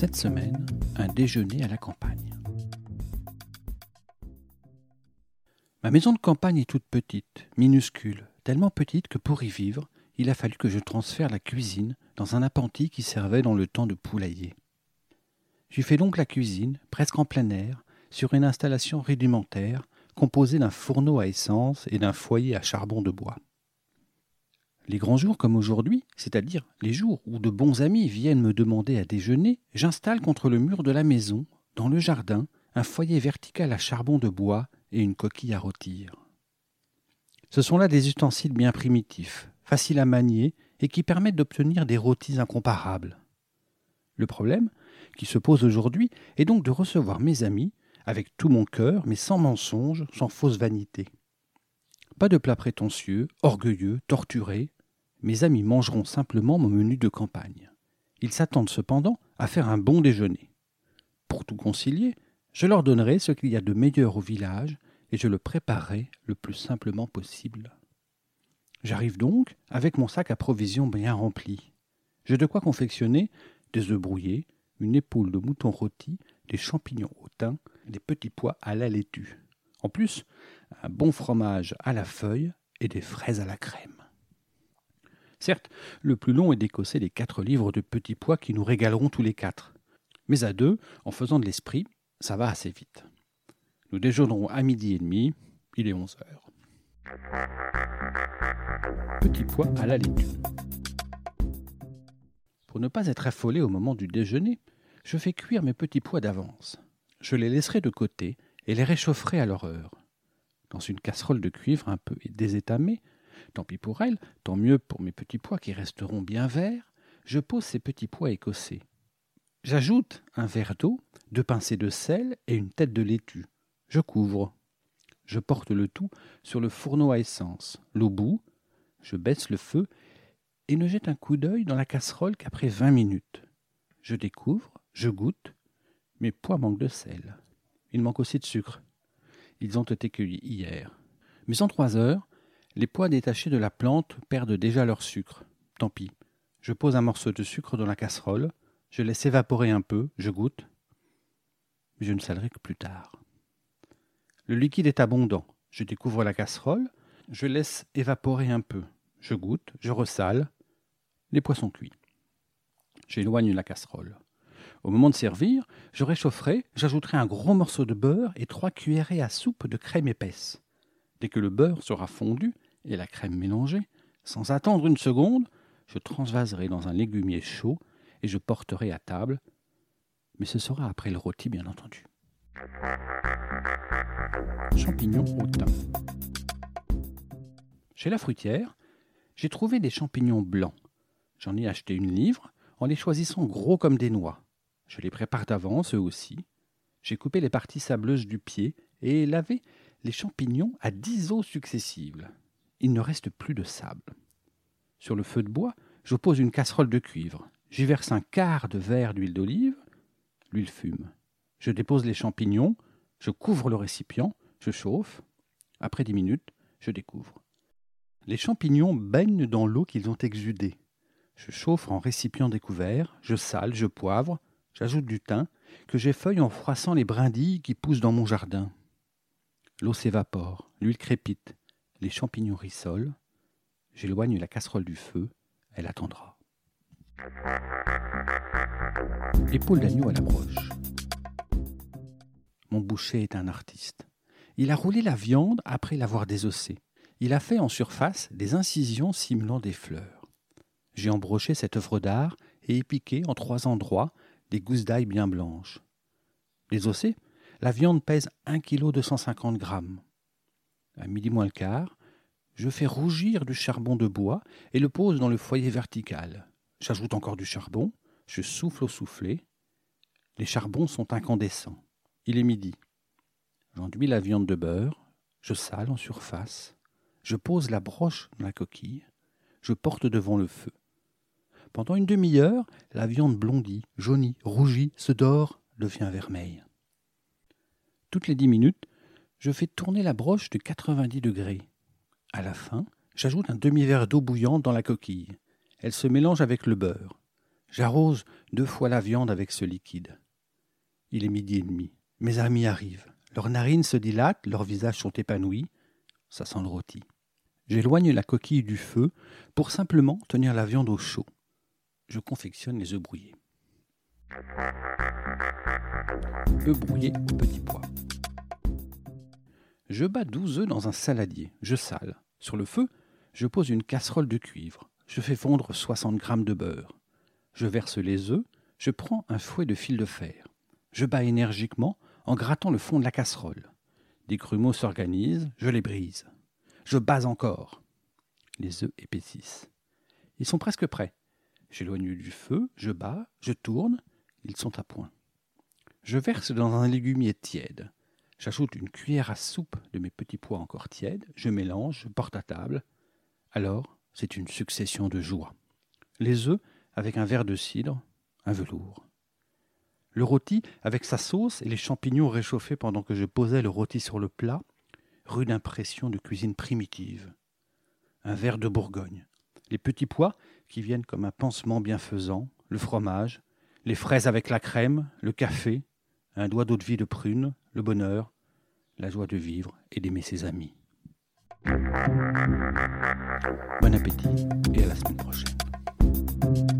Cette semaine, un déjeuner à la campagne. Ma maison de campagne est toute petite, minuscule, tellement petite que pour y vivre, il a fallu que je transfère la cuisine dans un appentis qui servait dans le temps de poulailler. J'y fais donc la cuisine, presque en plein air, sur une installation rudimentaire, composée d'un fourneau à essence et d'un foyer à charbon de bois. Les grands jours comme aujourd'hui, c'est-à-dire les jours où de bons amis viennent me demander à déjeuner, j'installe contre le mur de la maison, dans le jardin, un foyer vertical à charbon de bois et une coquille à rôtir. Ce sont là des ustensiles bien primitifs, faciles à manier et qui permettent d'obtenir des rôtis incomparables. Le problème qui se pose aujourd'hui est donc de recevoir mes amis avec tout mon cœur, mais sans mensonge, sans fausse vanité. Pas de plats prétentieux, orgueilleux, torturés. Mes amis mangeront simplement mon menu de campagne. Ils s'attendent cependant à faire un bon déjeuner. Pour tout concilier, je leur donnerai ce qu'il y a de meilleur au village et je le préparerai le plus simplement possible. J'arrive donc avec mon sac à provisions bien rempli. J'ai de quoi confectionner des œufs brouillés, une épaule de mouton rôti, des champignons au thym, des petits pois à la laitue. En plus, un bon fromage à la feuille et des fraises à la crème. Certes, le plus long est d'écosser les quatre livres de petits pois qui nous régaleront tous les quatre. Mais à deux, en faisant de l'esprit, ça va assez vite. Nous déjeunerons à midi et demi, il est onze heures. Petits pois à la laitue. Pour ne pas être affolé au moment du déjeuner, je fais cuire mes petits pois d'avance. Je les laisserai de côté et les réchaufferai à leur. Dans une casserole de cuivre un peu désétamée, tant pis pour elle, tant mieux pour mes petits pois qui resteront bien verts, je pose ces petits pois écossais. J'ajoute un verre d'eau, deux pincées de sel et une tête de laitue. Je couvre. Je porte le tout sur le fourneau à essence. L'eau bout, je baisse le feu et ne jette un coup d'œil dans la casserole qu'après vingt minutes. Je découvre, je goûte. Mes pois manquent de sel. Il manque aussi de sucre. Ils ont été cueillis hier. Mais en trois heures, les pois détachés de la plante perdent déjà leur sucre. Tant pis. Je pose un morceau de sucre dans la casserole, je laisse évaporer un peu, je goûte, je ne salerai que plus tard. Le liquide est abondant. Je découvre la casserole, je laisse évaporer un peu, je goûte, je ressale. Les poissons cuits. J'éloigne la casserole. Au moment de servir, je réchaufferai, j'ajouterai un gros morceau de beurre et trois cuillerées à soupe de crème épaisse. Dès que le beurre sera fondu et la crème mélangée, sans attendre une seconde, je transvaserai dans un légumier chaud et je porterai à table, mais ce sera après le rôti bien entendu. Champignons au thym. Chez la fruitière, j'ai trouvé des champignons blancs. J'en ai acheté une livre en les choisissant gros comme des noix. Je les prépare d'avance, eux aussi. J'ai coupé les parties sableuses du pied et lavé les champignons à dix eaux successives. Il ne reste plus de sable. Sur le feu de bois, je pose une casserole de cuivre. J'y verse un quart de verre d'huile d'olive. L'huile fume. Je dépose les champignons, je couvre le récipient, je chauffe. Après dix minutes, je découvre. Les champignons baignent dans l'eau qu'ils ont exudée. Je chauffe en récipient découvert, je sale, je poivre, j'ajoute du thym, que j'effeuille en froissant les brindilles qui poussent dans mon jardin. L'eau s'évapore, l'huile crépite, les champignons rissolent. J'éloigne la casserole du feu, elle attendra. Épaule d'agneau à la broche. Mon boucher est un artiste. Il a roulé la viande après l'avoir désossée. Il a fait en surface des incisions simulant des fleurs. J'ai embroché cette œuvre d'art et épiqué en trois endroits des gousses d'ail bien blanches. Désossée, la viande pèse un kilo deux cent cinquante grammes. À midi moins le quart, je fais rougir du charbon de bois et le pose dans le foyer vertical. J'ajoute encore du charbon, Je souffle au soufflet. Les charbons sont incandescents. Il est midi. J'enduis la viande de beurre. Je sale en surface. Je pose la broche dans la coquille. Je porte devant le feu. Pendant une demi-heure, la viande blondit, jaunit, rougit, se dore, devient vermeille. Toutes les dix minutes, je fais tourner la broche de 90 degrés. À la fin, j'ajoute un demi-verre d'eau bouillante dans la coquille. Elle se mélange avec le beurre. J'arrose deux fois la viande avec ce liquide. Il est midi et demi. Mes amis arrivent. Leurs narines se dilatent, leurs visages sont épanouis. Ça sent le rôti. J'éloigne la coquille du feu pour simplement tenir la viande au chaud. Je confectionne les œufs brouillés. Petit pois. Je bats douze œufs dans un saladier. Je sale. Sur le feu, je pose une casserole de cuivre. Je fais fondre 60 grammes de beurre. Je verse les œufs. Je prends un fouet de fil de fer. Je bats énergiquement en grattant le fond de la casserole. Des grumeaux s'organisent, je les brise. Je bats encore. Les œufs épaississent. Ils sont presque prêts. J'éloigne du feu, je bats, je tourne, ils sont à point. Je verse dans un légumier tiède. J'ajoute une cuillère à soupe de mes petits pois encore tièdes, je mélange, je porte à table. Alors, c'est une succession de joie. Les œufs avec un verre de cidre, un velours. Le rôti avec sa sauce et les champignons réchauffés pendant que je posais le rôti sur le plat, rude impression de cuisine primitive. Un verre de Bourgogne. Les petits pois qui viennent comme un pansement bienfaisant, le fromage, les fraises avec la crème, le café, un doigt d'eau de vie de prune, le bonheur, la joie de vivre et d'aimer ses amis. Bon appétit et à la semaine prochaine.